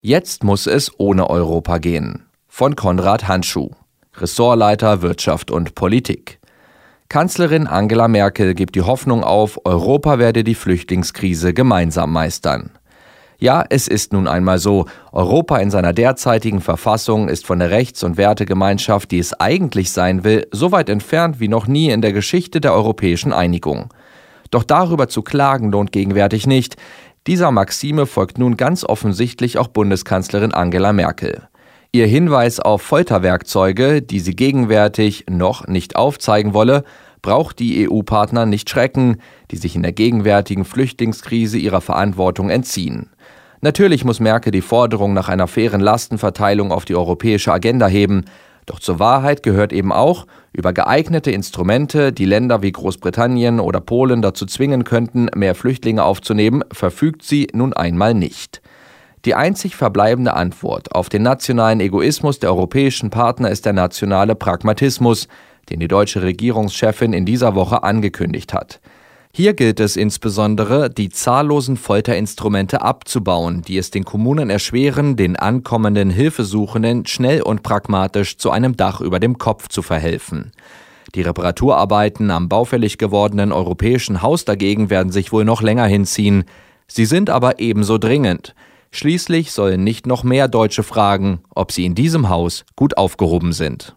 Jetzt muss es ohne Europa gehen. Von Konrad Handschuh, Ressortleiter Wirtschaft und Politik. Kanzlerin Angela Merkel gibt die Hoffnung auf, Europa werde die Flüchtlingskrise gemeinsam meistern. Ja, es ist nun einmal so, Europa in seiner derzeitigen Verfassung ist von der Rechts- und Wertegemeinschaft, die es eigentlich sein will, so weit entfernt wie noch nie in der Geschichte der europäischen Einigung. Doch darüber zu klagen lohnt gegenwärtig nicht. Dieser Maxime folgt nun ganz offensichtlich auch Bundeskanzlerin Angela Merkel. Ihr Hinweis auf Folterwerkzeuge, die sie gegenwärtig noch nicht aufzeigen wolle, braucht die EU-Partner nicht schrecken, die sich in der gegenwärtigen Flüchtlingskrise ihrer Verantwortung entziehen. Natürlich muss Merkel die Forderung nach einer fairen Lastenverteilung auf die europäische Agenda heben, doch zur Wahrheit gehört eben auch, über geeignete Instrumente, die Länder wie Großbritannien oder Polen dazu zwingen könnten, mehr Flüchtlinge aufzunehmen, verfügt sie nun einmal nicht. Die einzig verbleibende Antwort auf den nationalen Egoismus der europäischen Partner ist der nationale Pragmatismus, den die deutsche Regierungschefin in dieser Woche angekündigt hat. Hier gilt es insbesondere, die zahllosen Folterinstrumente abzubauen, die es den Kommunen erschweren, den ankommenden Hilfesuchenden schnell und pragmatisch zu einem Dach über dem Kopf zu verhelfen. Die Reparaturarbeiten am baufällig gewordenen europäischen Haus dagegen werden sich wohl noch länger hinziehen. Sie sind aber ebenso dringend. Schließlich sollen nicht noch mehr Deutsche fragen, ob sie in diesem Haus gut aufgehoben sind.